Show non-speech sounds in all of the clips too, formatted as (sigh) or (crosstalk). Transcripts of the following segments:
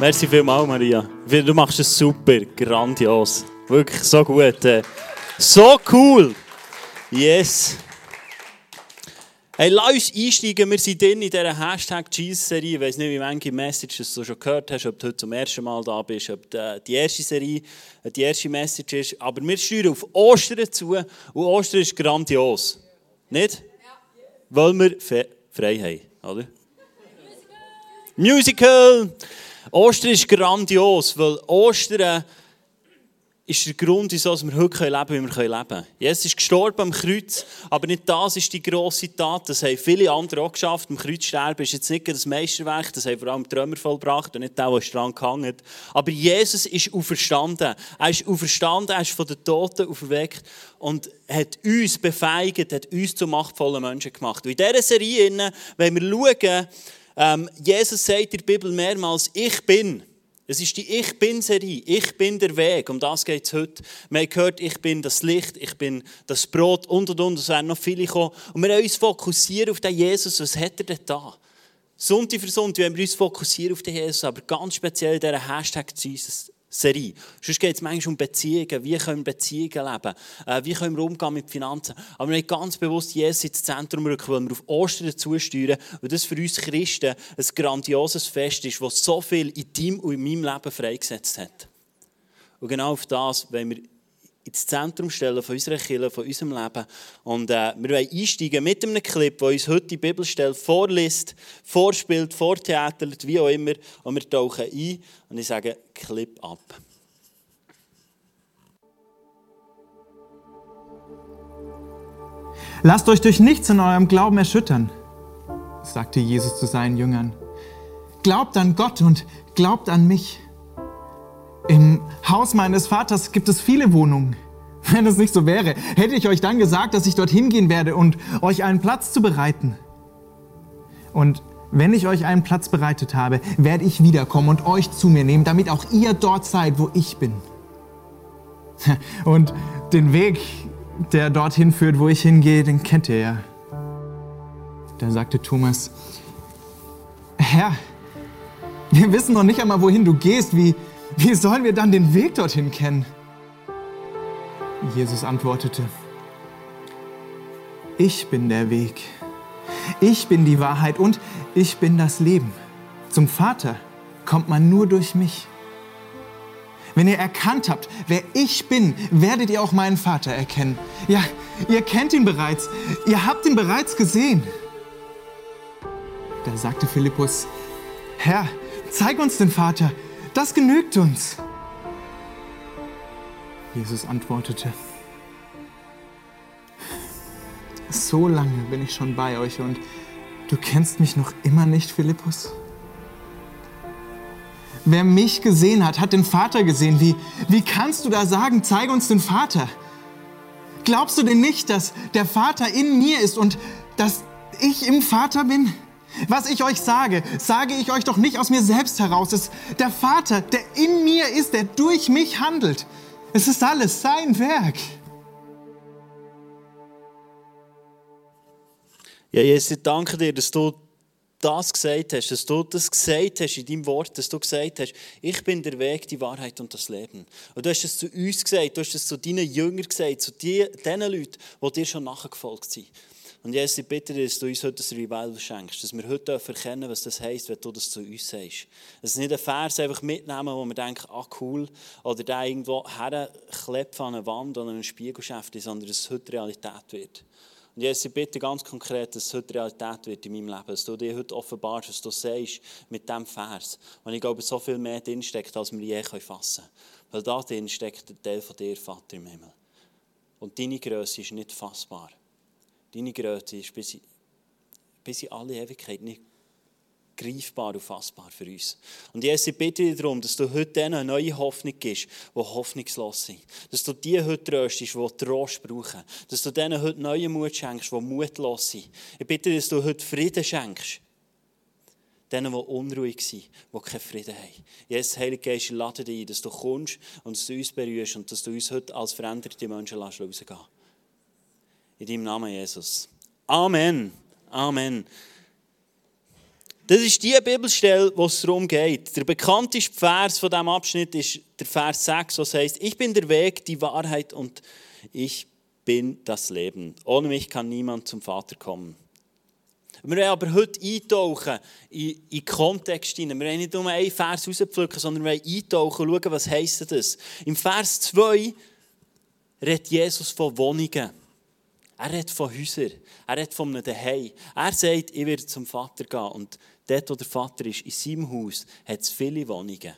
Merci vielmals, Maria. Du machst es super, grandios. Wirklich so gut. Äh, so cool. Yes. Hey, lass uns einsteigen. Wir sind drin in dieser Hashtag Jesus-Serie. Ich weiß nicht, wie viele Messages du schon gehört hast, ob du heute zum ersten Mal da bist, ob die erste Serie die erste Message ist. Aber wir steuern auf Ostern zu und Ostern ist grandios. Nicht? Ja. Weil wir frei haben, oder? Musical! Musical. Ostern ist grandios, weil Ostern ist der Grund, wieso wir heute leben können, wie wir leben können. Jesus ist gestorben am Kreuz, aber nicht das ist die grosse Tat. Das haben viele andere auch geschafft. Am Kreuz sterben ist jetzt nicht das Meisterwerk, das haben vor allem die vollbracht und nicht der, der dran gehangen Aber Jesus ist auferstanden. Er ist auferstanden, er ist von den Toten auferweckt und hat uns befeigt, hat uns zu machtvollen Menschen gemacht. Und in dieser Serie wenn wir schauen, ähm, Jesus sagt in der Bibel mehrmals, ich bin. Es ist die Ich Bin-Serie. Ich bin der Weg. Um das geht es heute. Haben gehört, ich bin das Licht, ich bin das Brot und und und. Es werden noch viele kommen. Und wir wollen uns fokussieren auf den Jesus. Was hat er denn da? Sonntag für Sonntag wollen wir uns fokussieren auf den Jesus, aber ganz speziell in dieser Hashtag Jesus. Serie. Sonst geht es manchmal um Beziehungen. Wie können Beziehungen leben? Äh, wie können wir umgehen mit Finanzen? Aber wir haben ganz bewusst Jesus ins Zentrum rücken, weil wir auf Ostern zusteuern. Und das für uns Christen ein grandioses Fest ist, das so viel in deinem und in meinem Leben freigesetzt hat. Und genau auf das wollen wir ins Zentrum stellen von unserer Kirche, von unserem Leben. Und äh, wir wollen einsteigen mit einem Clip, der uns heute die Bibelstelle vorliest, vorspielt, vortheatert, wie auch immer. Und wir tauchen ein und ich sage Clip ab. Lasst euch durch nichts in eurem Glauben erschüttern, sagte Jesus zu seinen Jüngern. Glaubt an Gott und glaubt an mich. Im Haus meines Vaters gibt es viele Wohnungen. (laughs) Wenn es nicht so wäre, hätte ich euch dann gesagt, dass ich dorthin gehen werde und euch einen Platz zu bereiten. Und wenn ich euch einen Platz bereitet habe, werde ich wiederkommen und euch zu mir nehmen, damit auch ihr dort seid, wo ich bin. (laughs) Und den Weg, der dorthin führt, wo ich hingehe, den kennt ihr ja. Da sagte Thomas, Herr, wir wissen noch nicht einmal, wohin du gehst. Wie, wie sollen wir dann den Weg dorthin kennen? Jesus antwortete, ich bin der Weg, ich bin die Wahrheit und ich bin das Leben. Zum Vater kommt man nur durch mich. Wenn ihr erkannt habt, wer ich bin, werdet ihr auch meinen Vater erkennen. Ja, ihr kennt ihn bereits, ihr habt ihn bereits gesehen. Da sagte Philippus, Herr, zeig uns den Vater, das genügt uns. Jesus antwortete, so lange bin ich schon bei euch und du kennst mich noch immer nicht, Philippus? Wer mich gesehen hat, hat den Vater gesehen. Wie, wie kannst du da sagen, zeige uns den Vater? Glaubst du denn nicht, dass der Vater in mir ist und dass ich im Vater bin? Was ich euch sage, sage ich euch doch nicht aus mir selbst heraus. Es ist der Vater, der in mir ist, der durch mich handelt. Es ist alles sein Werk. Ja, Jesus, ich danke dir, dass du das gesagt hast, dass du das gesagt hast in deinem Wort, dass du gesagt hast, ich bin der Weg, die Wahrheit und das Leben. Und du hast es zu uns gesagt, du hast es zu deinen Jüngern gesagt, zu den Leuten, die dir schon nachgefolgt sind. Und Jesus, ich bitte dir, dass du uns heute ein Revival schenkst, dass wir heute erkennen was das heisst, wenn du das zu uns sagst. Dass nicht einen Vers einfach mitnehmen, wo wir denken, ah cool, oder der irgendwo herklebt an einer Wand oder an einem Spiegelschäft, sondern dass es heute Realität wird. Und Jesus, ich bitte ganz konkret, dass es heute Realität wird in meinem Leben, dass du dir heute offenbarst, was du sagst mit diesem Vers. Und ich glaube, so viel mehr drinsteckt, als wir je fassen können. Weil da drin steckt der Teil von dir, Vater im Himmel. Und deine Größe ist nicht fassbar. Deine Größe ist bis bis in alle Ewigkeit nicht greifbar und fassbar für uns. Und Jesus, ich bitte dich darum, dass du heute denen eine neue Hoffnung gibst, die hoffnungslos sind. Dass du die heute tröstest, die Trost brauchen. Dass du denen heute neuen Mut schenkst, die mutlos sind. Ich bitte dich, dass du heute Frieden schenkst. Denen, die unruhig sind, die keinen Frieden haben. Jesus, Heilige Geist, ich lade dich ein, dass du kommst und dass du uns berührst und dass du uns heute als veränderte Menschen rausgehen lässt. In deinem Namen, Jesus. Amen. Amen. Das ist die Bibelstelle, wo es darum geht. Der bekannteste Vers von diesem Abschnitt ist der Vers 6, was heißt: Ich bin der Weg, die Wahrheit und ich bin das Leben. Ohne mich kann niemand zum Vater kommen. Wir wollen aber heute eintauchen in, in Kontext hinein. Wir wollen nicht nur einen Vers rauspflücken, sondern wir wollen eintauchen und schauen, was heisst das. Im Vers 2 redet Jesus von Wohnungen. Er redet von Häusern. Er redet von einem Daheim. Er sagt, ich werde zum Vater gehen. Und dort, wo der Vater ist, in seinem Haus, hat es viele Wohnungen.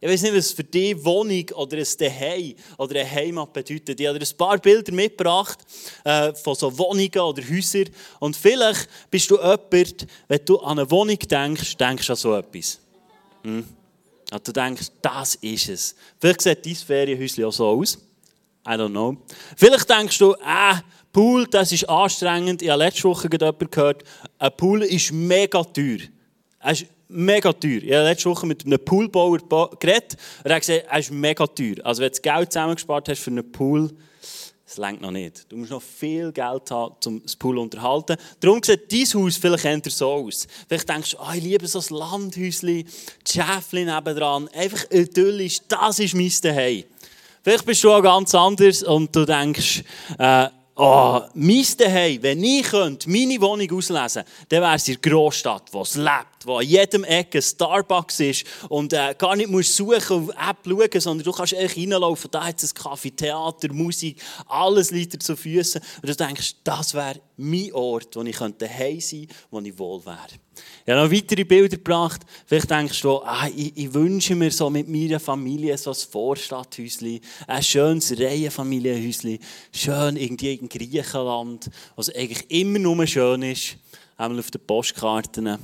Ich weiß nicht, was für dich Wohnung oder ein Daheim oder eine Heimat bedeutet. Ich habe dir ein paar Bilder mitgebracht äh, von so Wohnungen oder Häusern. Und vielleicht bist du jemand, wenn du an eine Wohnung denkst, denkst du an so etwas. Hm? Und du denkst, das ist es. Vielleicht sieht dein Ferienhäuschen auch so aus. I don't know. Vielleicht denkst du, äh, Pool, das ist anstrengend. Ich habe letzte Woche jemanden gehört, ein Pool ist mega teuer. Er ist mega teuer. Ich habe letzte Woche mit einem Poolbauer geredet und er hat gesagt, er ist mega teuer. Also wenn du das Geld zusammengespart hast für einen Pool, das längt noch nicht. Du musst noch viel Geld haben, um das Pool zu unterhalten. Darum sieht dein Haus vielleicht eher so aus. Vielleicht denkst du, oh, ich liebe so ein Landhäuschen, Schäfchen nebendran, einfach idyllisch, das ist mein Zuhause. Vielleicht bist du auch ganz anders und du denkst, äh, Oh, mein Daheim, wenn ich könnte, meine Wohnung auslesen könnte, dann wäre es in der Großstadt, wo es lebt, wo an jedem Ecke Starbucks ist und äh, gar nicht musst suchen und App schauen, sondern du kannst einfach reinlaufen, da hat es Kaffee, Theater, Musik, alles liegt dir zu Füßen und du denkst, das wäre mein Ort, wo ich daheim sein könnte, wo ich wohl wäre. Ich habe noch weitere Bilder gebracht. Vielleicht denkst du, ah, ich, ich, wünsche mir so mit meiner Familie so ein Vorstadthäuschen, ein schönes Reihenfamilienhäuschen, schön irgendwie in Griechenland, was eigentlich immer nur schön ist, einmal auf den Postkarten.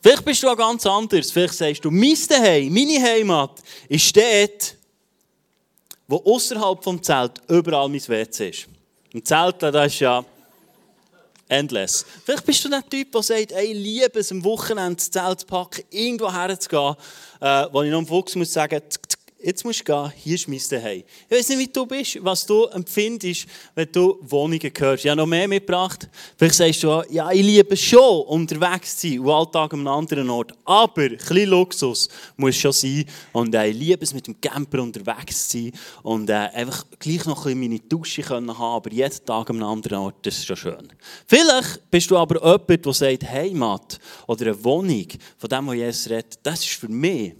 Vielleicht bist du auch ganz anders. Vielleicht sagst du, mein Zuhause, meine Heimat ist dort, wo außerhalb vom Zelt überall mein WC ist. Im Zelt, da ist ja endless. Vielleicht bist du der Typ, der sagt, ey, liebe es, am Wochenende das Zelt zu packen, irgendwo herzugehen, äh, wo ich noch am Fuchs muss sagen, tsk, jetzt musst du gehen, hier ist mein Zuhause. Ich weiß nicht, wie du bist, was du empfindest, wenn du Wohnungen hörst. Ich habe noch mehr mitgebracht. Vielleicht sagst du, ja, ich liebe schon, unterwegs zu sein, und Alltag an einem anderen Ort. Aber ein bisschen Luxus muss schon sein. Und äh, ich liebe es, mit dem Camper unterwegs zu sein und äh, einfach gleich noch ein bisschen meine Dusche können haben, aber jeden Tag an einem anderen Ort, das ist schon schön. Vielleicht bist du aber jemand, der sagt, Heimat oder eine Wohnung, von dem, was Jesus redet, das ist für mich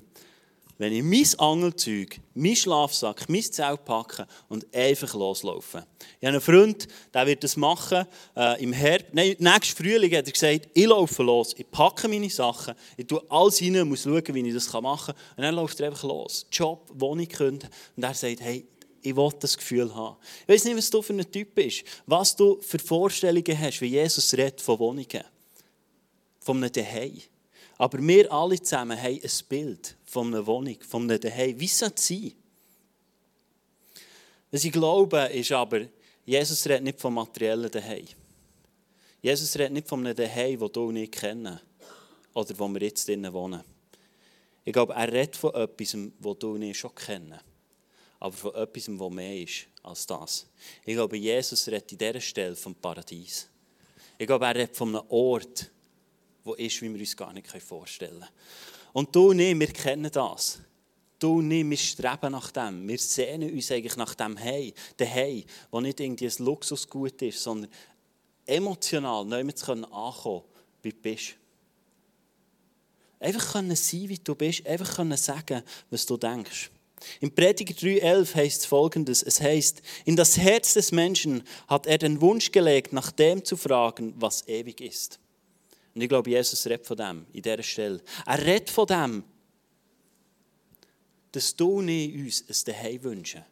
wenn ich mein Angelzeug, mein Schlafsack, mein Zelt packe und einfach loslaufe. Ich habe einen Freund, der wird das machen äh, im Herbst. Nein, nächsten Frühling hat er gesagt, ich laufe los, ich packe meine Sachen, ich tue alles rein muss schauen, wie ich das machen kann. Und dann läuft er einfach los. Job, Wohnung künden. Und er sagt, hey, ich will das Gefühl haben. Ich weiß nicht, was du für ein Typ bist, was du für Vorstellungen hast, wie Jesus redet von Wohnungen, von einem Zuhause. Aber wir alle zusammen haben ein Bild von einer Wohnung, von einem Zuhause. Wie soll es sein? Was ich glaube, ist aber, Jesus redet nicht vom materiellen Zuhause. Jesus redet nicht von einem Zuhause, das du nicht kennen oder wo wir jetzt drinnen wohnen. Ich glaube, er redet von etwas, das du nicht schon kennen. Aber von etwas, das mehr ist als das. Ich glaube, Jesus redet an dieser Stelle vom Paradies. Ich glaube, er redet von einem Ort, wo ist, wie wir uns gar nicht vorstellen können. Und du und ich, wir kennen das. Du und ich, wir streben nach dem. Wir sehnen uns eigentlich nach dem Hey, der Hey, wo nicht irgendwie ein Luxusgut ist, sondern emotional neu zu ankommen, wie du bist. Einfach können sein, wie du bist, einfach können sagen, was du denkst. Im Prediger 3,11 heißt folgendes: Es heißt, in das Herz des Menschen hat er den Wunsch gelegt, nach dem zu fragen, was ewig ist. Und ich glaube, Jesus redet von dem, in dieser Stelle. Er redet von dem, dass du nicht uns ein Zuhause wünschen.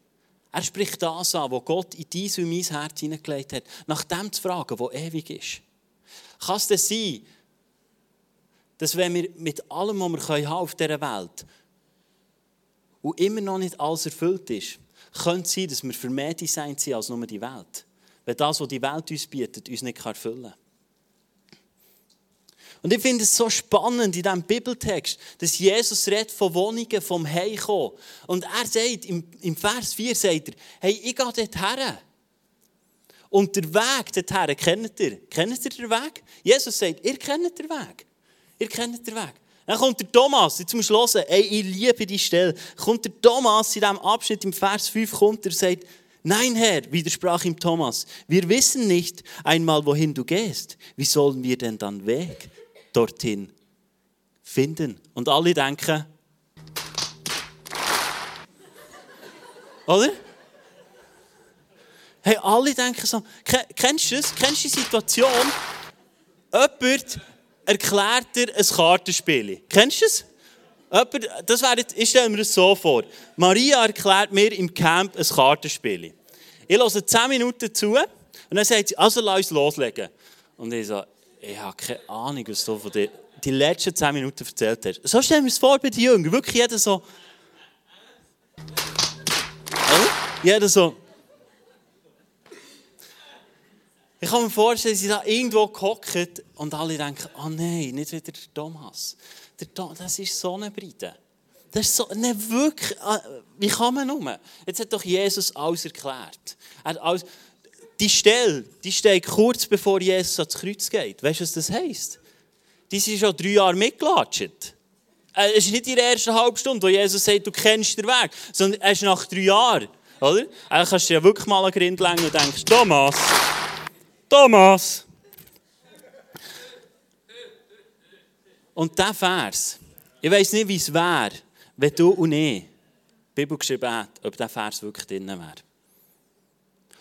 Er spricht das an, was Gott in dein und mein Herz hineingelegt hat, nach dem zu fragen, was ewig ist. Kann es denn sein, dass wenn wir mit allem, was wir auf dieser Welt haben und immer noch nicht alles erfüllt ist, könnte es sein, dass wir für mehr Design sind als nur die Welt. Wenn das, was die Welt uns bietet, uns nicht erfüllen kann. Und ich finde es so spannend in diesem Bibeltext, dass Jesus redet von Wohnungen vom Heimkommen. Und er sagt, im, im Vers 4 sagt er, hey, ich gehe dort her. Und der Weg dorthin, kennt ihr? Kennt ihr den Weg? Jesus sagt, ihr kennt den Weg. Ihr kennt den Weg. Dann kommt der Thomas, jetzt musst du hören, ey, ich liebe die Stelle. Kommt der Thomas in diesem Abschnitt im Vers 5, kommt er sagt, Nein, Herr, widersprach ihm Thomas, wir wissen nicht einmal, wohin du gehst. Wie sollen wir denn dann Weg dorthin finden? Und alle denken, oder? Hey, alle denken so, kennst du das? Kennst du die Situation? Jemand erklärt dir ein Kartenspiel. Kennst du das? Jemand, das wäre ich stelle mir das so vor. Maria erklärt mir im Camp ein Kartenspiel. Ich höre 10 Minuten zu und dann sagt sie, also lass uns loslegen. Und ich so, ich habe keine Ahnung, was du von dir die letzten 10 Minuten erzählt hast. So stellen wir es vor bei den Jüngern. Wirklich jeder so. Jeder so. Ich kann mir vorstellen, sie da irgendwo gehockt und alle denken, oh nein, nicht wieder der Thomas. Der Thomas, das ist so eine Breite. Das ist so, nicht wirklich, äh, wie kann man nur? Jetzt hat doch Jesus alles erklärt. alles, die Stelle, die steht kurz bevor Jesus ans Kreuz geht. Weißt du, was das heisst? Die sind schon drei Jahre mitgelatscht. Äh, es ist nicht in der ersten Stunde, wo Jesus sagt, du kennst den Weg, sondern es ist nach drei Jahren. Oder? Eigentlich kannst du ja wirklich mal den Grind längen und denkst, Thomas, Thomas. Und dieser Vers, ich weiß nicht, wie es wäre, wenn du und ich Bibel geschrieben hätten, ob dieser Vers wirklich drin wäre.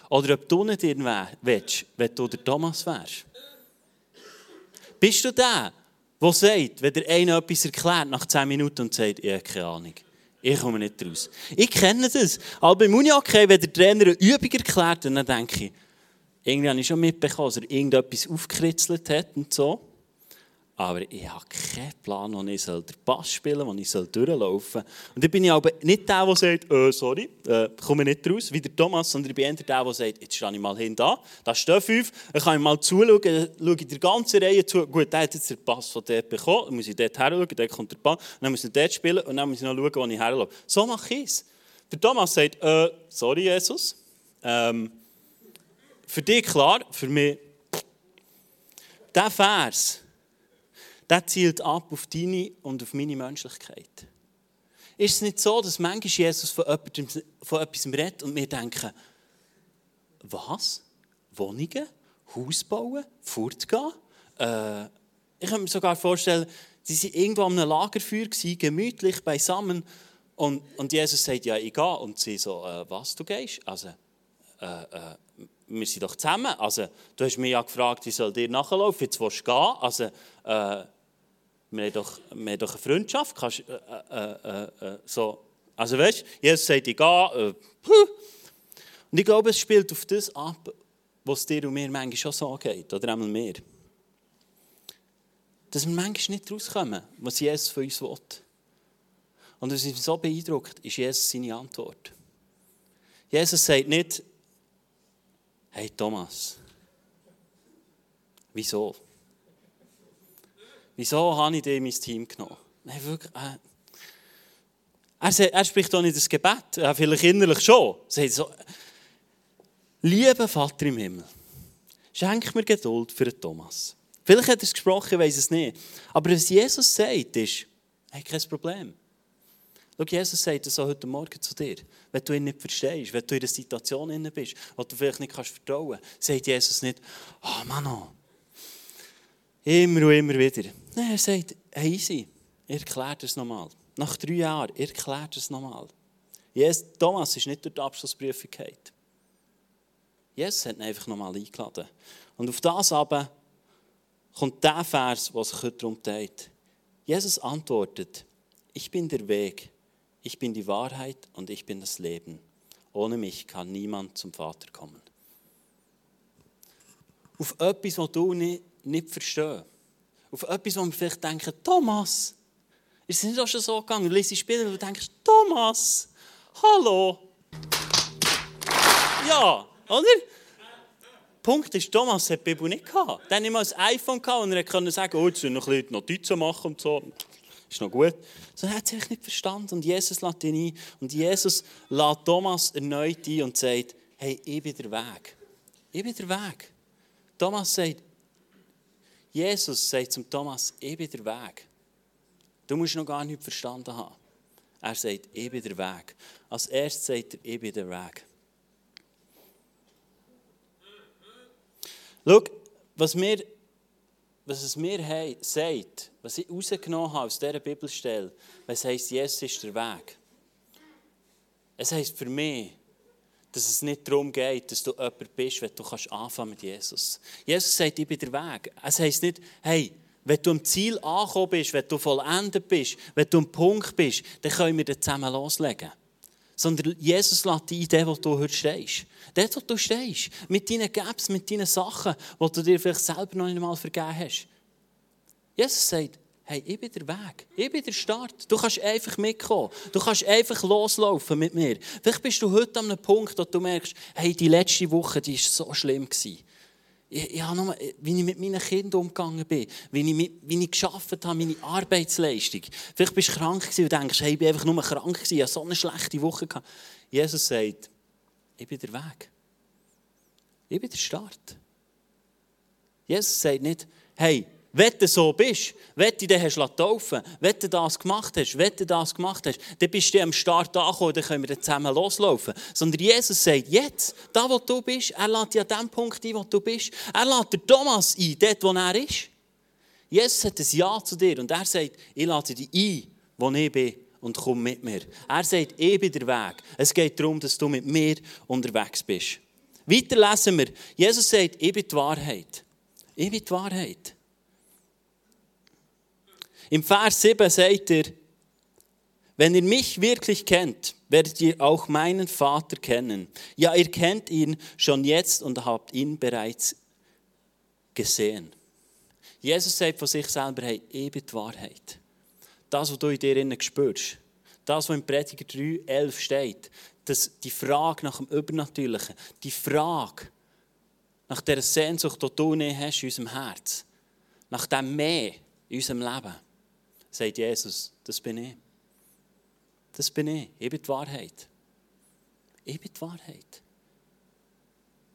Oder ob du nicht drin willst, wenn du der Thomas wärst. Bist du der, der sagt, wenn der eine etwas erklärt nach 10 Minuten und sagt, ich habe keine Ahnung. Ich komme nicht raus. Ich kenne das. Aber beim Uni-Hockey, wenn der Trainer eine Übung erklärt, dann denke ich, irgendwie habe ich schon mitbekommen, dass er irgendetwas aufgekritzelt hat und so. Aber ich habe keinen Plan, wo ich den Pass spielen soll, wo ich durchlaufen soll. Und dann bin ich aber nicht der, der sagt, äh, sorry, äh, komme nicht raus, wie der Thomas, sondern ich bin eher der, der sagt, jetzt stehe ich mal hin da, da stehen fünf, dann kann ich mal zuschauen, schaue ich der ganzen Reihe zu. Gut, der hat jetzt den Pass von dort bekommen, dann muss ich dort her schauen, dann kommt der Ball, dann muss ich dort spielen und dann muss ich noch schauen, wo ich herlaufe. So mache ich es. Der Thomas sagt, äh, sorry Jesus, ähm, für dich klar, für mich. Der Vers, der zielt ab auf deine und auf meine Menschlichkeit. Ist es nicht so, dass manchmal Jesus von, etwas, von etwas redet und wir denken, was? Wohnungen? Haus bauen? Fortgehen? Äh, ich kann mir sogar vorstellen, sie waren irgendwo an einem Lagerfeuer, gemütlich beisammen. Und, und Jesus sagt, ja, ich gehe. Und sie so, äh, was, du gehst? Also, äh, äh wir sind doch zusammen. Also, du hast mich ja gefragt, ich soll dir nachlaufen, jetzt willst du gehen. Also, äh, wir, haben doch, wir haben doch eine Freundschaft. Kannst, äh, äh, äh, äh so. Also weißt du, Jesus sagt, ich gehe. Äh, und ich glaube, es spielt auf das ab, was dir und mir manchmal schon so geht, oder einmal mehr. Dass wir manchmal nicht rauskommen, was Jesus von uns will. Und was mich so beeindruckt, ist Jesus seine Antwort. Jesus sagt nicht, Hey Thomas, wieso? Wieso habe ich in mein Team genommen? Nein, wirklich. Äh, er, er, spricht auch nicht das Gebet, äh, vielleicht innerlich schon. Er so, lieber Vater im Himmel, schenk mir Geduld für den Thomas. Vielleicht hat er es gesprochen, ich weiß es nicht. Aber was Jesus sagt, ist, hey, kein Problem. Schau, Jesus sagt das auch heute Morgen zu dir. Wenn du ihn nicht verstehst, wenn du in einer Situation bist, wo du vielleicht nicht kannst vertrauen kannst, sagt Jesus nicht, oh Mann, oh. immer und immer wieder. Nein, er sagt, hey, easy, er erklärt es nochmal. Nach drei Jahren, er erklärt es nochmal. Jesus, Thomas ist nicht durch die Abschlussprüfung gefallen. Jesus hat ihn einfach nochmal eingeladen. Und auf das aber kommt der Vers, was sich heute darum geht. Jesus antwortet, ich bin der Weg, ich bin die Wahrheit und ich bin das Leben. Ohne mich kann niemand zum Vater kommen. Auf etwas, was du nicht, nicht verstehst. Auf etwas, wo wir vielleicht denken, Thomas, ist es nicht auch schon so gegangen? Du liest Spiele und denkst, Thomas, hallo. Ja, oder? Punkt ist, Thomas hat die Bibel nicht gehabt. Dann immer ein iPhone gehabt und er konnte sagen, oh, jetzt noch ein bisschen Notizen machen und so ist noch gut. So, er hat sich nicht verstanden und Jesus lädt ihn ein. Und Jesus lädt Thomas erneut ein und sagt, hey, ich bin der Weg. ich bin der Weg. Thomas sagt, Jesus sagt zum Thomas, ich bin der Weg. Du musst noch gar nicht verstanden haben. Er sagt, ich bin der Weg. Als erstes sagt er, ich bin der Weg. Schau, was, wir, was es mir sagt, was ich rausgenommen habe aus dieser Bibelstelle, was heisst, Jesus ist der Weg. Es heisst für mich, dass es nicht darum geht, dass du jemand bist, wenn du kannst anfangen mit Jesus. Jesus sagt, ich bin der Weg. Es heisst nicht, hey, wenn du am Ziel angekommen bist, wenn du vollendet bist, wenn du am Punkt bist, dann können wir das zusammen loslegen. Sondern Jesus lässt dich ein, wo du heute stehst. Dort, wo du stehst. Mit deinen Gaps, mit deinen Sachen, die du dir vielleicht selber noch einmal vergeben hast. Jesus sagt, hey, ich bin der Weg. Ich bin der Start. Du kannst einfach mitkommen. Du kannst einfach loslaufen mit mir. Vielleicht bist du heute an einem Punkt, wo du merkst, hey, die letzte Woche, die war so schlimm. Gewesen. Habe nur, wie ich mit meinen Kindern umgegangen bin, wie ich, wie ich geschafft habe, meine Arbeitsleistung. Vielleicht bist du krank und denkst, hey, ich bin einfach nur krank gewesen, ich hatte so eine schlechte Woche. Jesus sagt, ich bin der Weg. Ich bin der Start. Jesus sagt nicht, hey, wenn du so bist, wenn du dich hast taufen wenn du das gemacht hast, wenn du das gemacht hast, dann bist du am Start angekommen, dann können wir zusammen loslaufen. Sondern Jesus sagt, jetzt, da wo du bist, er lädt dich an dem Punkt ein, wo du bist. Er lädt den Thomas ein, dort wo er ist. Jesus hat ein Ja zu dir und er sagt, ich lade dich ein, wo ich bin und komm mit mir. Er sagt, ich bin der Weg. Es geht darum, dass du mit mir unterwegs bist. Weiter lesen wir, Jesus sagt, ich bin die Wahrheit. Ich bin die Wahrheit. Im Vers 7 sagt er, wenn ihr mich wirklich kennt, werdet ihr auch meinen Vater kennen. Ja, ihr kennt ihn schon jetzt und habt ihn bereits gesehen. Jesus sagt von sich selber, hey, ich bin die Wahrheit. Das, was du in dir innen spürst, das, was im Prediger 3, 11 steht, dass die Frage nach dem Übernatürlichen, die Frage nach der Sehnsucht, die du nicht hast in unserem Herz, nach dem Mehr in unserem Leben, sagt Jesus, das bin ich. Das bin ich. Ich bin die Wahrheit. Ich bin die Wahrheit.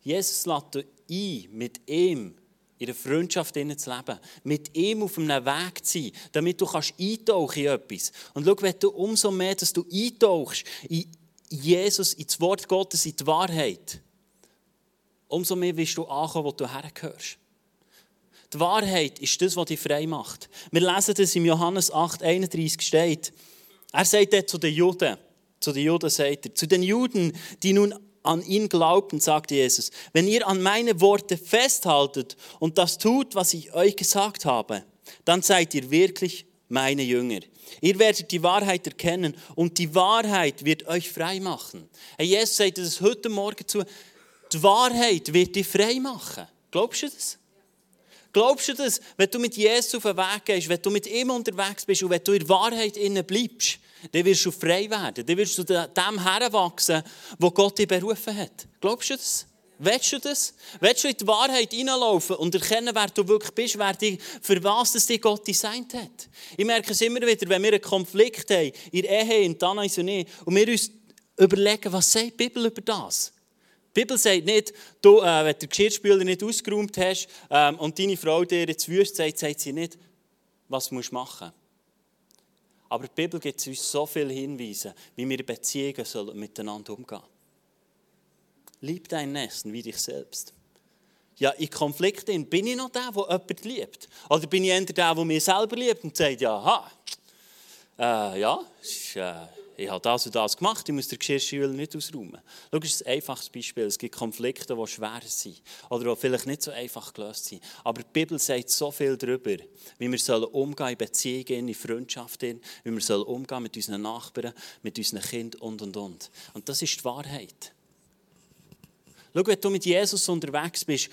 Jesus lädt ein, mit ihm in der Freundschaft zu leben, mit ihm auf einem Weg zu sein, damit du kannst eintauchen in etwas. Und schau, wenn du umso mehr, dass du eintauchst in Jesus, ins Wort Gottes, in die Wahrheit, umso mehr wirst du ankommen, wo du hergehörst. Die Wahrheit ist das, was dich frei macht. Wir lesen das im Johannes 8, 31 steht. Er sagt dort zu den Juden, zu den Juden sagt er, zu den Juden, die nun an ihn glaubten, sagte Jesus, wenn ihr an meine Worte festhaltet und das tut, was ich euch gesagt habe, dann seid ihr wirklich meine Jünger. Ihr werdet die Wahrheit erkennen und die Wahrheit wird euch frei machen. Jesus sagt das heute Morgen zu, die Wahrheit wird dich frei machen. Glaubst du das? Glaubst du das, wenn du mit Jesus auf den Weg gehst, wenn du mit ihm unterwegs bist und wenn du in der Wahrheit innen bleibst, dann wirst du frei werden. Dann wirst du dem heranwachsen, wo Gott dich berufen hat. Glaubst du das? Willst du das? Willst du in die Wahrheit hineinlaufen und erkennen, wer du wirklich bist, wer dich, für was das dich Gott designt hat? Ich merke es immer wieder, wenn wir einen Konflikt haben, in der Ehe, in Tanais und ich, und wir uns überlegen, was sagt die Bibel über das? Die Bibel sagt nicht, du, äh, wenn du den Geschirrspüler nicht ausgeräumt hast ähm, und deine Frau dir jetzt Wüste sagt, sagt sie nicht, was du machen musst. Aber die Bibel gibt uns so viele Hinweise, wie wir in Beziehungen sollen miteinander umgehen Lieb dein Nächsten wie dich selbst. Ja, in Konflikten bin ich noch der, der jemanden liebt? Oder bin ich eher der, der mich selber liebt und sagt, ja, ha, äh, ja, ist, äh, ich habe das und das gemacht, ich muss den Geschirrspüler nicht ausräumen. Schau, das ist ein einfaches Beispiel. Es gibt Konflikte, die schwer sind oder die vielleicht nicht so einfach gelöst sind. Aber die Bibel sagt so viel darüber, wie wir sollen umgehen in Beziehungen, in Freundschaften, wie wir sollen umgehen mit unseren Nachbarn, mit unseren Kindern und, und, und. Und das ist die Wahrheit. Schau, wenn du mit Jesus unterwegs bist,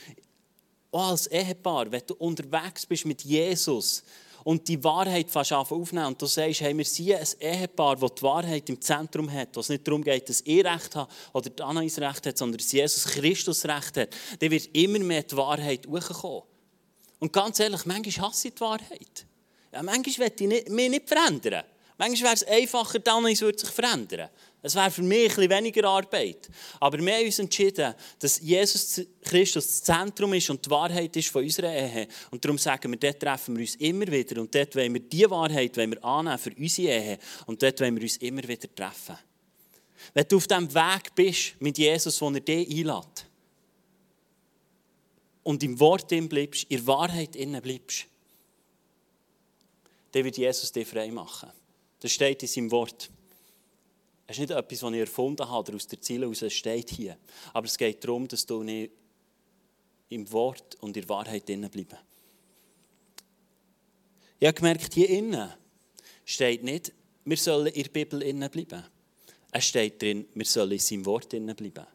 auch als Ehepaar, wenn du unterwegs bist mit Jesus, und die Wahrheit fast aufnehmen und du sagst, hey, wir sind ein Ehepaar, das die Wahrheit im Zentrum hat, wo es nicht darum geht, dass ich Recht habe oder die Anais Recht hat, sondern dass Jesus Christus Recht hat, dann wird immer mehr die Wahrheit hochkommen. Und ganz ehrlich, manchmal hasse ich die Wahrheit. Ja, manchmal will ich mich nicht verändern. Manchmal wäre es einfacher, dann würde sich verändern. Es wäre für mich ein bisschen weniger Arbeit. Aber wir haben uns entschieden, dass Jesus Christus das Zentrum ist und die Wahrheit ist von unserer Ehe. Und darum sagen wir, dort treffen wir uns immer wieder. Und dort wollen wir diese Wahrheit wollen wir annehmen für unsere Ehe. Und dort wollen wir uns immer wieder treffen. Wenn du auf diesem Weg bist mit Jesus, wo er dich einlädt und im Wort bleibst, in der Wahrheit innen bleibst, dann wird Jesus dich frei machen. Das steht in seinem Wort. Es ist nicht etwas, das ich erfunden habe, aus der Ziele heraus, steht hier. Aber es geht darum, dass du nicht im Wort und in der Wahrheit bleiben. Ich habe gemerkt, hier innen steht nicht, wir sollen in der Bibel innen bleiben. Es steht drin, wir sollen in seinem Wort innen bleiben.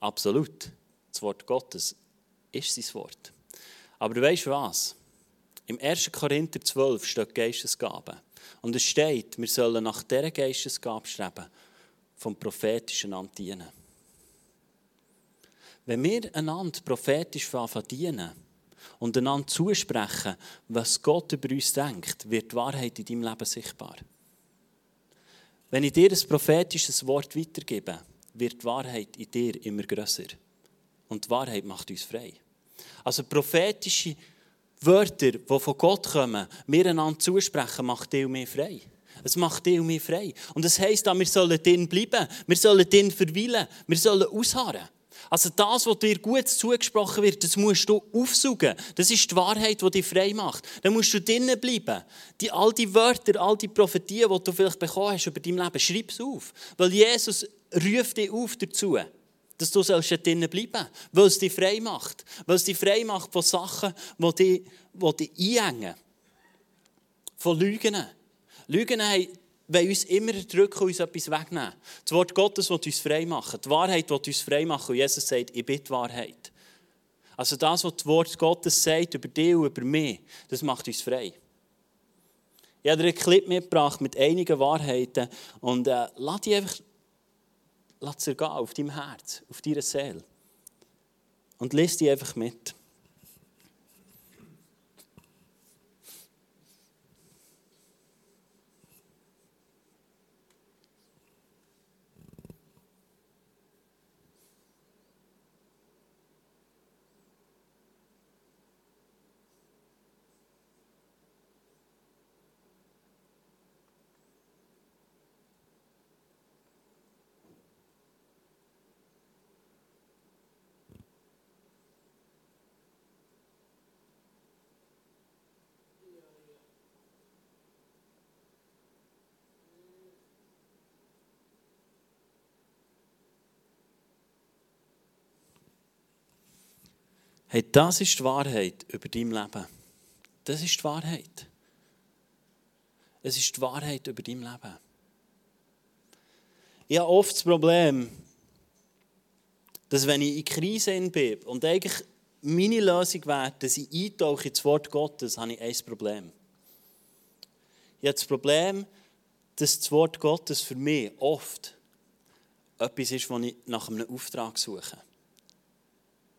Absolut. Das Wort Gottes ist sein Wort. Aber weißt du was? Im 1. Korinther 12 steht Geistesgabe. Und es steht, wir sollen nach dieser Geistesgabe streben, vom prophetischen Amt dienen. Wenn wir einander prophetisch dienen und einander zusprechen, was Gott über uns denkt, wird die Wahrheit in deinem Leben sichtbar. Wenn ich dir ein prophetisches Wort weitergebe, wird die Wahrheit in dir immer grösser. Und die Wahrheit macht uns frei. Also prophetische Wörter, die von Gott kommen, mir einander zusprechen, macht dich und mich frei. Es macht dich und mich frei. Und das heisst auch, wir sollen drin bleiben, wir sollen drin verweilen, wir sollen ausharren. Also das, was dir gut zugesprochen wird, das musst du aufsuchen. Das ist die Wahrheit, die dich frei macht. Dann musst du drinnen bleiben. Die, all die Wörter, all die Prophetien, die du vielleicht bekommen hast über dein Leben, schreib es auf. Weil Jesus ruft dich auf dazu dass du sollst drinnen bleiben weil es dich frei macht. Weil es dich frei macht von Sachen, die dich, die dich einengen. Von Lügen. Lügen wollen uns immer drücken und uns etwas wegnehmen. Das Wort Gottes will uns frei machen. Die Wahrheit will uns frei machen. Und Jesus sagt, ich bin die Wahrheit. Also das, was das Wort Gottes sagt über dich und über mich, das macht uns frei. Ich habe dir einen Clip mitgebracht mit einigen Wahrheiten und äh, lass die einfach lass sie gehen auf deinem Herz, auf deiner Seele. Und lese die einfach mit. Hey, das ist die Wahrheit über dein Leben. Das ist die Wahrheit. Es ist die Wahrheit über dein Leben. Ich habe oft das Problem, dass wenn ich in Krise bin und eigentlich meine Lösung wäre, dass ich eintauche ins Wort Gottes, habe ich ein Problem. Ich habe das Problem, dass das Wort Gottes für mich oft etwas ist, wo ich nach einem Auftrag suche.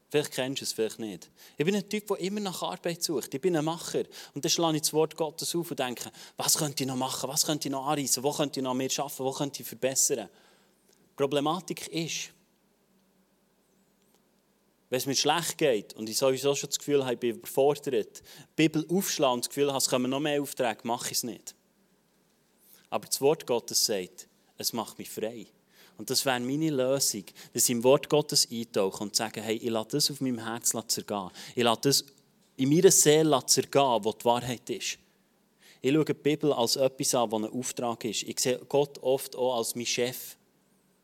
Vielleicht kennst du es, vielleicht nicht. Ich bin ein Typ, der immer nach Arbeit sucht. Ich bin ein Macher. Und dann schlage ich das Wort Gottes auf und denke, was könnte ich noch machen? Was könnte ich noch anreißen? Wo könnte ich noch mehr arbeiten? Wo könnte ich verbessern? Die Problematik ist, wenn es mir schlecht geht und ich sowieso schon das Gefühl habe, ich bin überfordert, die Bibel aufschlagen und das Gefühl habe, es kommen noch mehr Aufträge, mache ich es nicht. Aber das Wort Gottes sagt, es macht mich frei. Und das wäre meine Lösung, dass ich im Wort Gottes eintauche und sage, hey, ich lasse das auf meinem Herz zergehen. Ich lasse das in meiner Seele zergehen, wo die Wahrheit ist. Ich schaue die Bibel als etwas an, was ein Auftrag ist. Ich sehe Gott oft auch als mein Chef.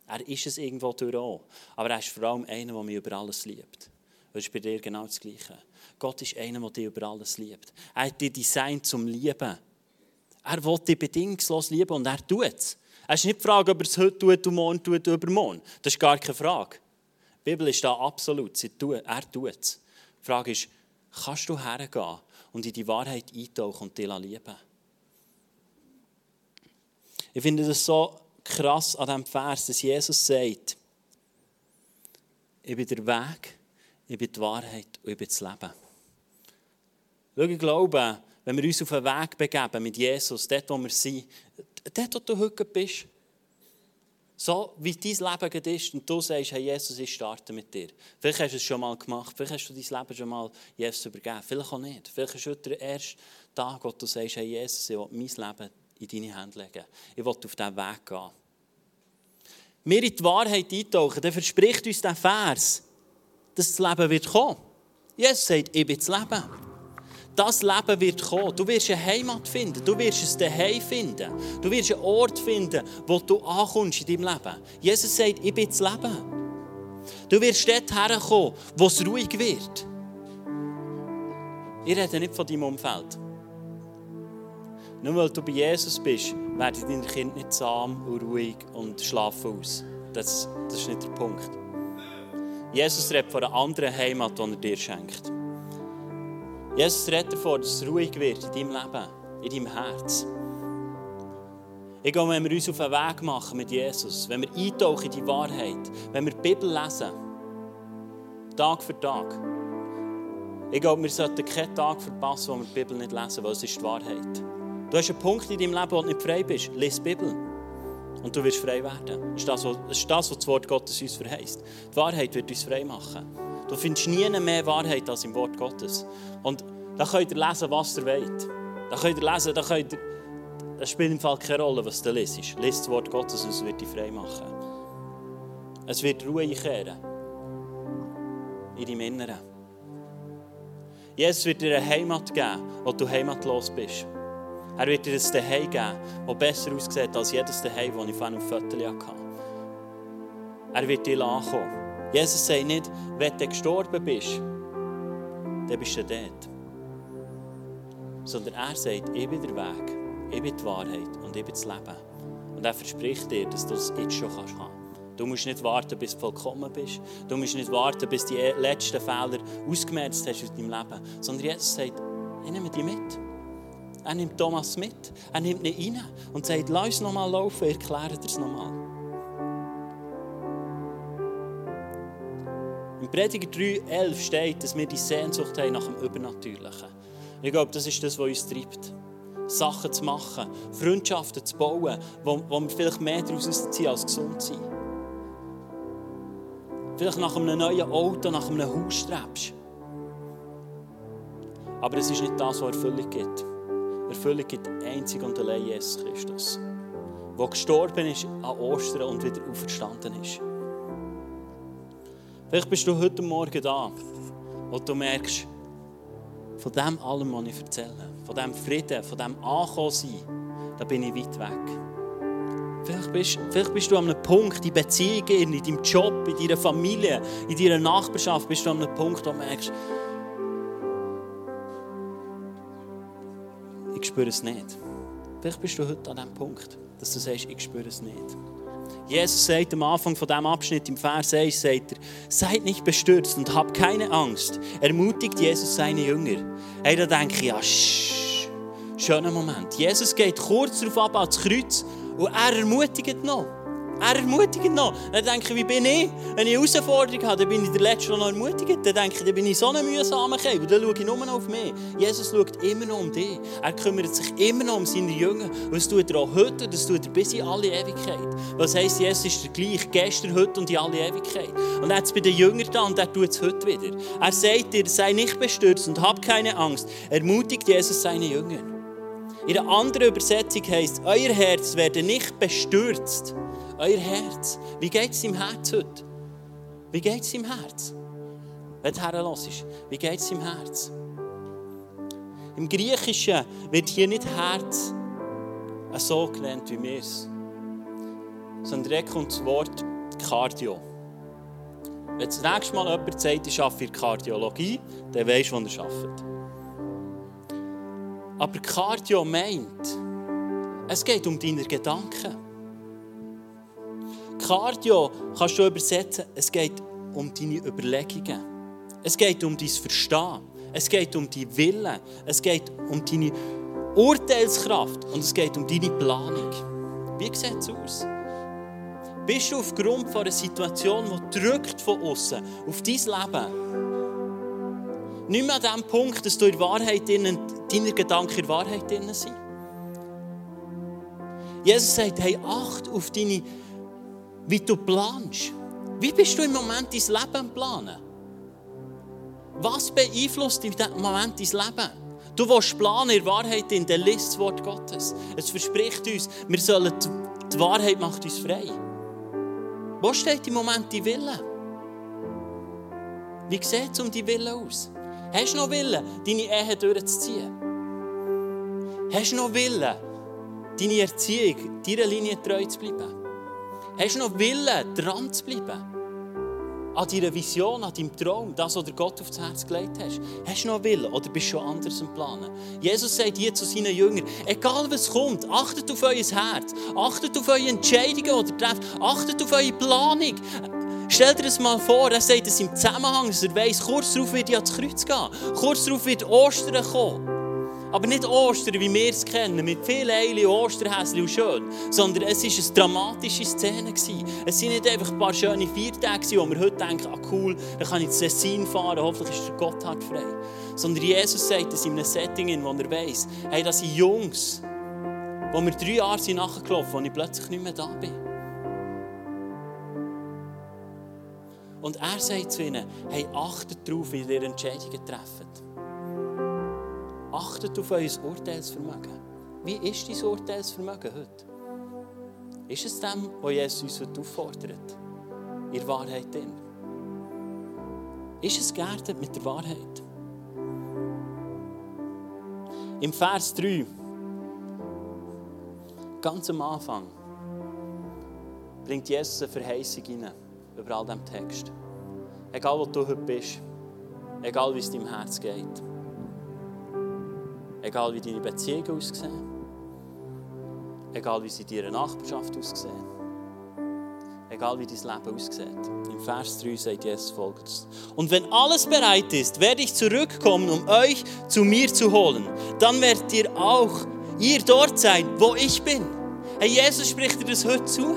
Er ist es irgendwo durch. Aber er ist vor allem einer, der mich über alles liebt. Das ist bei dir genau das Gleiche. Gott ist einer, der dich über alles liebt. Er hat dich designt zum Lieben. Er will dich bedingungslos lieben und er tut es. Es ist nicht die Frage, ob er es heute tut morgen tut übermorgen. Das ist gar keine Frage. Die Bibel ist da absolut. Sie tut, er tut es. Die Frage ist, kannst du hergehen und in die Wahrheit eintauchen und dich lieben? Ich finde das so krass an diesem Vers, dass Jesus sagt, ich bin der Weg, ich bin die Wahrheit und ich bin das Leben. Schau, ich glaube, wenn wir uns auf einen Weg begeben mit Jesus, dort, wo wir sind, dort, wo du heute bist, So wie dein Leben gerade ist und du sagst, hey Jesus, ich starte mit dir. Vielleicht hast du es schon mal gemacht, vielleicht hast du dein Leben schon mal Jesus übergeben, vielleicht auch nicht. Vielleicht ist heute der erste Tag, wo du sagst, hey Jesus, ich will mein Leben in deine Hände legen. Ich will auf diesen Weg gehen. Wir in die Wahrheit eintauchen, dann verspricht uns der Vers, dass das Leben wird kommen. Jesus sagt, ich bin das Leben. Das Leben wird kommen. Du wirst eine Heimat finden. Du wirst ein Daheim finden. Du wirst einen Ort finden, wo du ankommst in deinem Leben. Jesus sagt, ich bin das Leben. Du wirst dort herkommen, wo es ruhig wird. Ich rede nicht von deinem Umfeld. Nur weil du bei Jesus bist, werden deine Kinder nicht zahm und ruhig und schlafen aus. Das, das ist nicht der Punkt. Jesus redet von einer anderen Heimat, die er dir schenkt. Jesus redet davor, dass es ruhig wird in deinem Leben, in deinem Herz. Ich glaube, wenn wir uns auf den Weg machen mit Jesus, wenn wir eintauchen in die Wahrheit, wenn wir die Bibel lesen, Tag für Tag, ich glaube, wir sollten keinen Tag verpassen, wo wir die Bibel nicht lesen, weil es ist die Wahrheit. Du hast einen Punkt in deinem Leben, wo du nicht frei bist. Lies die Bibel. Und du wirst frei werden. Das ist das, was das Wort Gottes uns verheißt. Die Wahrheit wird uns frei machen. Du findest nie mehr Wahrheit als im Wort Gottes. Und da könnt ihr lesen, was ihr wollt. Da könnt ihr lesen, da könnt ihr... Das spielt im Fall keine Rolle, was du liest. Lies das Wort Gottes und es wird dich frei machen. Es wird Ruhe einkehren. In deinem Inneren. Jesus wird dir eine Heimat geben, wo du heimatlos bist. Er wird dir ein Zuhause geben, das besser aussieht als jedes Zuhause, das ich von einem Foto hatte. Er wird dir ankommen. Jesus sagt nicht, wenn du gestorben bist, dann bist du dort. Sondern er sagt, ich bin der Weg, ich bin die Wahrheit und ich bin das Leben. Und er verspricht dir, dass du es jetzt schon kannst. Du musst nicht warten, bis du vollkommen bist. Du musst nicht warten, bis du die letzten Fehler ausgemerzt hast in deinem Leben. Sondern Jesus sagt, ich nehme dich mit. Er nimmt Thomas mit. Er nimmt ihn rein und sagt, lass uns nochmal laufen, erkläre dir es nochmal. Im Prediger 3,11 steht, dass wir die Sehnsucht haben nach dem Übernatürlichen. Ich glaube, das ist das, was uns treibt. Sachen zu machen, Freundschaften zu bauen, wo, wo wir vielleicht mehr daraus ziehen als gesund sind. Vielleicht nach einem neuen Auto, nach einem Haus strebst. Aber es ist nicht das, was Erfüllung gibt. Erfüllung gibt einzig und allein Jesus Christus, der gestorben ist an Ostern und wieder auferstanden ist. Vielleicht bist du heute Morgen da, wo du merkst, von dem allem, was ich erzähle, von dem Frieden, von dem Ankommensein, da bin ich weit weg. Vielleicht bist, vielleicht bist du an einem Punkt, in Beziehungen, in deinem Job, in deiner Familie, in deiner Nachbarschaft, bist du an einem Punkt, wo du merkst, ich spüre es nicht. Vielleicht bist du heute an dem Punkt, dass du sagst, ich spüre es nicht. Jesus sagt am Anfang von diesem Abschnitt im Vers 1, sagt er, seid nicht bestürzt und habt keine Angst. Ermutigt Jesus seine Jünger. Hey, da denke ich, ja, sch, schöner Moment. Jesus geht kurz darauf ab ans Kreuz und er ermutigt noch. Er ermutigt noch. Dann denke ich, wie bin ich? Wenn ich eine Herausforderung habe, dann bin ich der Letzte, der noch ermutigt. Dann denke ich, dann bin ich so ein mühsamer Kerl. Dann schaue ich nur noch auf mich. Jesus schaut immer noch um dich. Er kümmert sich immer noch um seine Jünger. Und das tut er auch heute, das tut er bis in alle Ewigkeit. Was heisst, Jesus ist der gleich, gestern, heute und in alle Ewigkeit. Und er hat es bei den Jüngern da und er tut es heute wieder. Er sagt dir, sei nicht bestürzt und hab keine Angst. Ermutigt Jesus seine Jünger. In einer anderen Übersetzung heisst, euer Herz werde nicht bestürzt. Euer Herz. Wie geht es im Herz heute? Wie geht es im Herz? Wenn du herlässt, wie geht es im Herz? Im Griechischen wird hier nicht Herz so genannt wie wir es. Sondern direkt kommt das Wort Cardio. Wenn das nächste Mal jemand sagt, ich arbeite in Kardiologie, dann weisst du, wo er arbeitet. Aber Cardio meint, es geht um deine Gedanken. Cardio kannst du übersetzen, es geht um deine Überlegungen. Es geht um dein Verstehen. Es geht um deinen Willen. Es geht um deine Urteilskraft. Und es geht um deine Planung. Wie sieht es aus? Bist du aufgrund von einer Situation, die drückt von außen auf dein Leben, nicht mehr an dem Punkt, dass du in Wahrheit deine Gedanken in Wahrheit drin sind? Jesus sagt, hey, acht auf deine wie du planst. Wie bist du im Moment dein Leben Planen? Was beeinflusst in diesem Moment dein Leben? Du willst planen in Wahrheit in der List Wort Gottes. Es verspricht uns, wir sollen die Wahrheit macht uns frei. Wo steht im Moment die Wille? Wie sieht es um die Wille aus? Hast du noch Wille, deine Ehe durchzuziehen? Hast du noch Wille, deine Erziehung, deiner Linie treu zu bleiben? Hast du noch Wille, dran zu bleiben? An deiner Vision, an deinem Traum, das, was Gott aufs Herz gelegt hast. Hast du noch Wille oder bist du schon anders am Planen? Jesus sagt hier zu seinen Jüngern, egal was kommt, achtet auf euer Herz, achtet auf eure Entscheidungen, die ihr trefft, achtet auf eure Planung. Stell dir das mal vor, er sagt es im Zusammenhang, dass er weiss, kurz darauf wird er ans Kreuz gehen. Kurz darauf wird Ostern kommen. Aber nicht Ostern, wie wir es kennen, mit viel Eile, Osterhäschen und schön, sondern es war eine dramatische Szene. Es waren nicht einfach ein paar schöne Viertage, wo wir heute denken, ah cool, dann kann ich ins Tessin fahren, hoffentlich ist der Gotthard frei. Sondern Jesus sagt es in einem Setting, wo er weiss, hey, das sind Jungs, wo wir drei Jahre sind nachgelaufen, wo ich plötzlich nicht mehr da bin. Und er sagt zu ihnen, hey, achtet darauf, wie ihr Entscheidungen trefft. Achtet auf euer Urteilsvermögen. Wie ist dein Urteilsvermögen heute? Ist es dem, was Jesus uns heute auffordert? In Wahrheit drin? Ist es geerdet mit der Wahrheit? Im Vers 3, ganz am Anfang, bringt Jesus eine Verheißung rein, über all diesem Text. Egal, wo du heute bist, egal, wie es deinem Herz geht. Egal wie deine Beziehungen aussehen. Egal wie sie in deiner Nachbarschaft aussehen. Egal wie dein Leben aussieht. Im Vers 3 sagt Jesus folgendes. Und wenn alles bereit ist, werde ich zurückkommen, um euch zu mir zu holen. Dann werdet ihr auch ihr dort sein, wo ich bin. Hey, Jesus spricht dir das heute zu.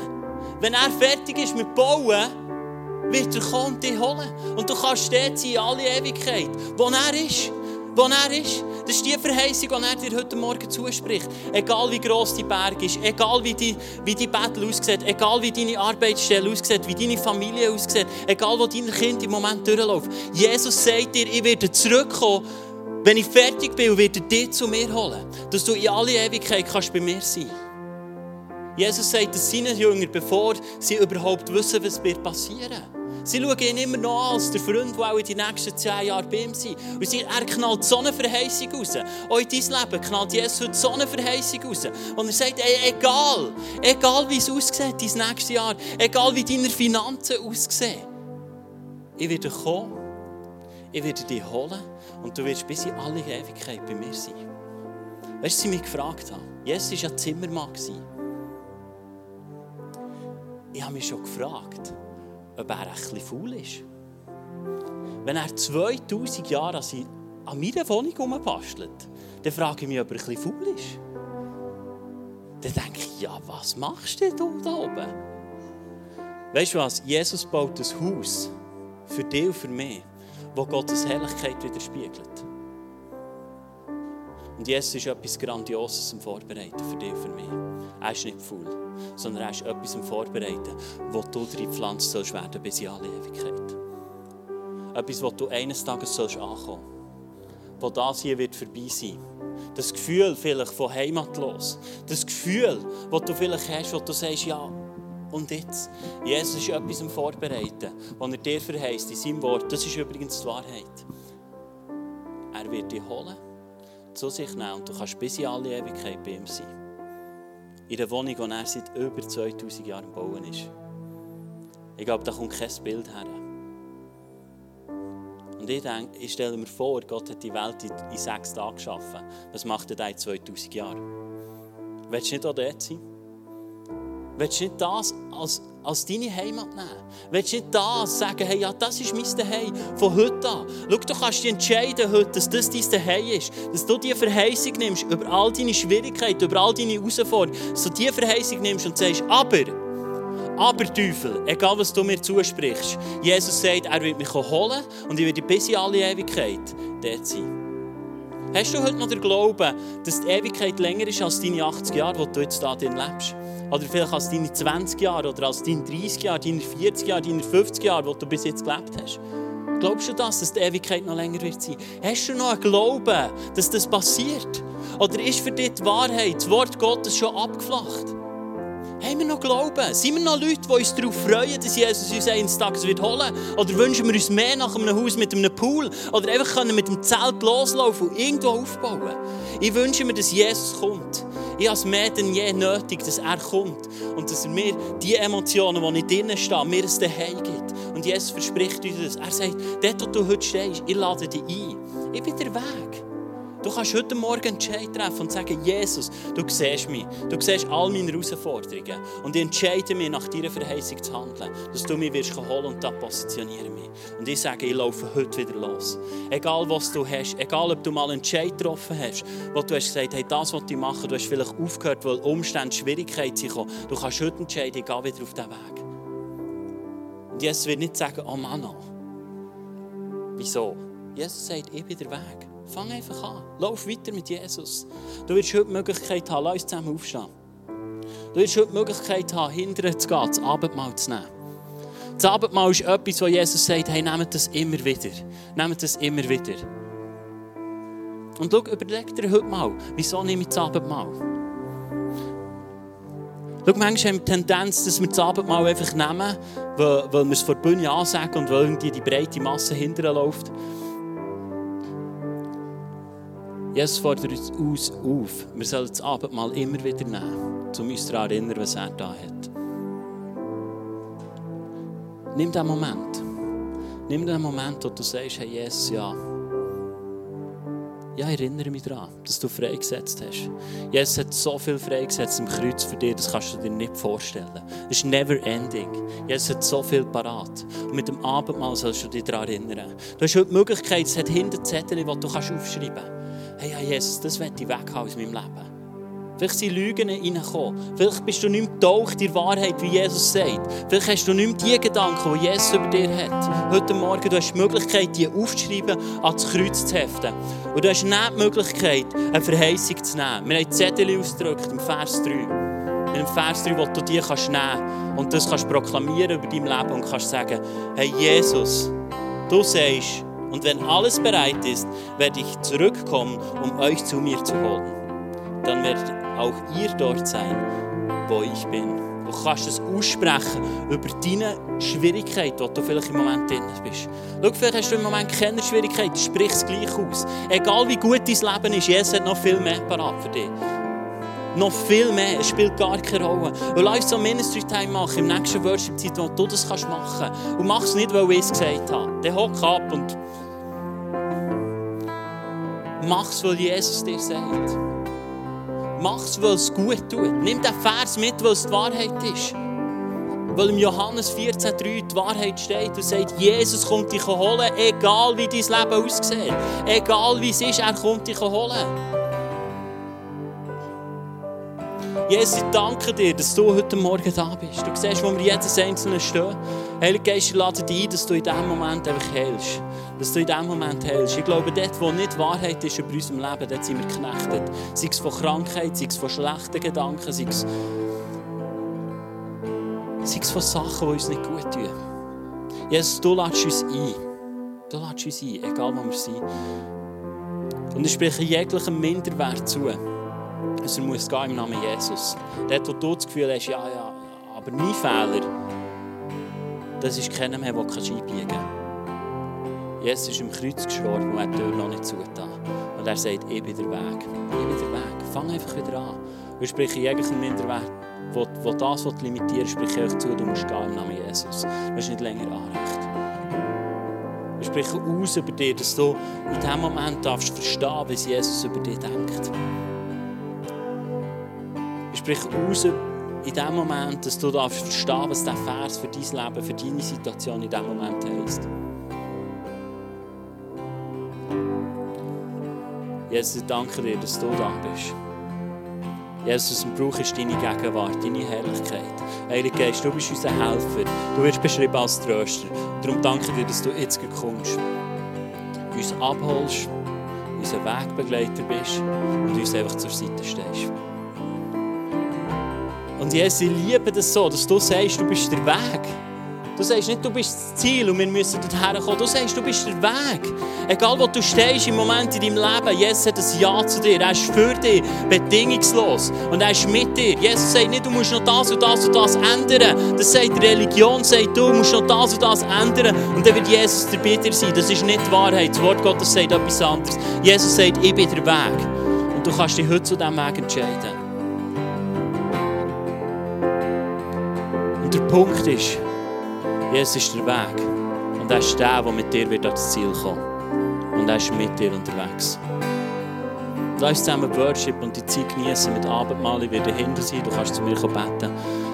Wenn er fertig ist mit Bauen, wird er kommen und dich holen. Und du kannst sein in alle Ewigkeit, wo er ist wo er ist. Das ist die Verheißung, die er dir heute Morgen zuspricht. Egal wie gross die Berg ist, egal wie die, wie die Battle aussieht, egal wie deine Arbeitsstelle aussieht, wie deine Familie aussieht, egal wo dein Kind im Moment durchläuft. Jesus sagt dir, ich werde zurückkommen, wenn ich fertig bin werde dich zu mir holen. Dass du in alle Ewigkeit kannst bei mir sein Jesus sagt es seinen Jüngern, bevor sie überhaupt wissen, was passieren wird. Sie schauen ihn immer noch an als der Freund, der auch in den nächsten zehn Jahren bei ihm sein Und sie, er knallt so eine Verheißung raus. Auch in dein Leben knallt Jesus heute so eine Verheißung raus. Und er sagt, ey, egal, egal wie es aussieht, dein nächstes Jahr, egal wie deine Finanzen aussehen, ich werde kommen, ich werde dich holen und du wirst bis in alle Ewigkeit bei mir sein. Weißt du, sie mich gefragt haben? Jesus war ja Zimmermann. Ich habe mich schon gefragt, ob er ein faul ist. Wenn er 2000 Jahre an meiner Wohnung herumbastelt, dann frage ich mich, ob er ein faul ist. Dann denke ich, ja, was machst du denn da oben? Weißt du was? Jesus baut ein Haus für dich und für mich, wo Gottes Herrlichkeit widerspiegelt. Und Jesus ist etwas Grandioses am Vorbereiten für dich für mich. Er ist nicht faul, sondern er ist etwas am Vorbereiten, wo du drin pflanzt sollst werden bis in alle Ewigkeit. Etwas, wo du eines Tages sollst ankommen. Wo das hier wird vorbei sein. Das Gefühl vielleicht von heimatlos. Das Gefühl, das du vielleicht hast, wo du sagst, ja, und jetzt? Jesus ist etwas am Vorbereiten, was er dir verheißt in seinem Wort. Das ist übrigens die Wahrheit. Er wird dich holen zu sich nehmen und du kannst bis in alle Ewigkeit bei ihm sein. In der Wohnung, die er seit über 2000 Jahren bauen ist. Ich glaube, da kommt kein Bild her. Und ich, denke, ich stelle mir vor, Gott hat die Welt in sechs Tagen geschaffen. Was macht er in 2000 Jahren? Willst du nicht auch dort sein? Willst du nicht das als, als deine Heimat nehmen? Willst du nicht das sagen, hey, ja, das ist mein Zuhause von heute an? Schau, du kannst dich entscheiden heute, dass das dein Zuhause ist. Dass du diese Verheißung nimmst über all deine Schwierigkeiten, über all deine Herausforderungen. Dass du diese Verheißung nimmst und sagst, aber, aber Teufel, egal was du mir zusprichst, Jesus sagt, er wird mich holen und ich werde bis in alle Ewigkeit dort sein. Hast du heute noch den Glauben, dass die Ewigkeit länger ist als deine 80 Jahre, die du jetzt da drin lebst? Oder vielleicht als deine 20 Jahre oder als deine 30 Jahre, deine 40 Jahre, deine 50 Jahre, die du bis jetzt gelebt hast? Glaubst du das, dass die Ewigkeit noch länger wird sein? Hast du noch einen Glauben, dass das passiert? Oder ist für dich die Wahrheit, das Wort Gottes schon abgeflacht? Haben wir noch Glauben? Sind wir noch Leute, die uns darauf freuen, dass Jesus uns eines Tages wird holen wird? Oder wünschen wir uns mehr nach einem Haus mit einem Pool? Oder einfach können mit dem Zelt loslaufen und irgendwo aufbauen? Ich wünsche mir, dass Jesus kommt. Ich habe es mehr denn je nötig, dass er kommt. Und dass er mir die Emotionen, die nicht drinnen stehen, mir es daheim gibt. Und Jesus verspricht uns das. Er sagt, dort, wo du heute stehst, ich lade dich ein. Ich bin der Weg. Du kannst heute Morgen Entscheid treffen und sagen, Jesus, du siehst mich, du siehst all meine Herausforderungen und ich entscheide mich, nach deiner Verheißung zu handeln, dass du mich wirst holen und da positionieren mich. Und ich sage, ich laufe heute wieder los. Egal was du hast, egal ob du mal einen Entscheid getroffen hast, wo du hast gesagt, hey, das was ich mache, du hast vielleicht aufgehört, weil Umstände, Schwierigkeiten sind gekommen. Du kannst heute entscheiden, ich gehe wieder auf diesen Weg. Und Jesus wird nicht sagen, oh Mann, wieso? Jesus sagt, ich bin der Weg. Fang einfach an. Lauf weiter mit Jesus. Du wirst heute die Möglichkeit haben, lass uns zusammen aufstehen. Du wirst heute die Möglichkeit haben, hinterher zu gehen, das Abendmahl zu nehmen. Das Abendmahl ist etwas, wo Jesus sagt, hey, nehmt das immer wieder. Nehmt das immer wieder. Und schau, überleg dir heute mal, wieso nehme ich das Abendmahl? Schau, manchmal haben die Tendenz, dass wir das Abendmahl einfach nehmen, weil, weil wir es vor der Bühne ansagen und weil irgendwie die breite Masse hinterher läuft. Jesus fordert uns auf, wir sollen das Abendmahl immer wieder nehmen, um uns daran zu erinnern, was er da hat. Nimm diesen Moment. Nimm den Moment, wo du sagst, hey Jesus, ja, ja, erinnere mich daran, dass du freigesetzt hast. Jesus hat so viel freigesetzt im Kreuz für dich, das kannst du dir nicht vorstellen. Es ist never ending. Jesus hat so viel parat. Und mit dem Abendmahl sollst du dich daran erinnern. Du hast heute die Möglichkeit, es hat hinter Zettel, die du aufschreiben kannst hey, ja, Jesus, das wird ich weg aus meinem Leben. Vielleicht sind Lügen reingekommen. Vielleicht bist du nicht getaucht in die Wahrheit, wie Jesus sagt. Vielleicht hast du nicht mehr die Gedanken, die Jesus über dir hat. Heute Morgen du hast die Möglichkeit, die aufzuschreiben, ans Kreuz zu heften. Und du hast nicht die Möglichkeit, eine Verheißung zu nehmen. Wir haben Zettel ausgedrückt im Vers 3. In Vers 3, wo du dir kannst nehmen und das kannst proklamieren über dein Leben und kannst sagen, hey Jesus, du sagst, und wenn alles bereit ist, werde ich zurückkommen, um euch zu mir zu holen. Dann werdet auch ihr dort sein, wo ich bin. Du kannst es aussprechen über deine Schwierigkeit, die du vielleicht im Moment drin bist. Schau, vielleicht hast du im Moment keine Schwierigkeit, sprich es gleich aus. Egal wie gut dein Leben ist, Jesus hat noch viel mehr parat für dich. Noch viel mehr. Es spielt gar keine Rolle. Und lass uns so Ministry Time machen, im nächsten Worship-Zeit, wo du das machen kannst. Und mach es nicht, weil ich es gesagt habe. Dann hock ab und mach es, weil Jesus dir sagt. Mach es, weil es gut tut. Nimm den Vers mit, weil es die Wahrheit ist. Weil im Johannes 14,3 die Wahrheit steht und sagt, Jesus kommt dich holen, egal wie dein Leben aussieht. Egal wie es ist, er kommt dich holen. Jesus, ich danke dir, dass du heute Morgen da bist. Du siehst, wo wir jedes Einzelne stehen. Heilige Geist, ich lade dich ein, dass du in diesem Moment einfach heilst. Dass du in diesem Moment heilst. Ich glaube, dort, wo nicht Wahrheit ist über unserem Leben, dort sind wir geknechtet. Sei es von Krankheit, sei es von schlechten Gedanken, sei es, sei es von Sachen, die uns nicht gut tun. Jesus, du lädst uns ein. Du lädst uns ein, egal wo wir sind. Und ich spreche jeglichem Minderwert zu. Er muss gehen im Namen Jesus. Dort, wo du das Gefühl hast, ja, ja, aber mein Fehler, das ist keiner mehr, der einbiegen kann. Jesus ist im Kreuz gestorben und hat die Tür noch nicht zugetan. Und er sagt, ich bin der Weg. Ich bin der Weg. Fang einfach wieder an. Wir sprechen jeglichen Minderwert, wo, wo das was limitieren spreche ich euch zu, du musst gehen im Namen Jesus. Du hast nicht länger Anrecht. Wir sprechen aus über dir, dass du in diesem Moment darfst verstehen, wie Jesus über dich denkt. Sprich aus in dem Moment, dass du darfst verstehen, was dieser Vers für dein Leben, für deine Situation in diesem Moment heisst. Jesus, ich danke dir, dass du da bist. Jesus, wir brauchen deine Gegenwart, deine Herrlichkeit. Heilige Geist, du bist unser Helfer. Du wirst beschrieben als Tröster. Darum danke dir, dass du jetzt kommst. Uns abholst, unser Wegbegleiter bist und uns einfach zur Seite stehst. Und Jesus, ich liebe das so, dass du sagst, du bist der Weg. Du sagst nicht, du bist das Ziel und wir müssen dorthin kommen. Du sagst, du bist der Weg. Egal wo du stehst im Moment in deinem Leben, Jesus hat ein Ja zu dir. Er ist für dich, bedingungslos. Und er ist mit dir. Jesus sagt nicht, du musst noch das und das und das ändern. Das sagt die Religion, sagt, du musst noch das und das ändern. Und dann wird Jesus dabei dir sein. Das ist nicht die Wahrheit. Das Wort Gottes sagt etwas anderes. Jesus sagt, ich bin der Weg. Und du kannst dich heute zu diesem Weg entscheiden. Und der Punkt ist, Jesus ist der Weg. Und er ist der, der mit dir wird ans Ziel kommen. Und er ist mit dir unterwegs. Lass uns zusammen Worship und die Zeit genießen mit Abendmahl. Ich werde hinter sein, du kannst zu mir beten.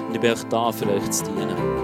Und ich bin auch da, für euch zu dienen.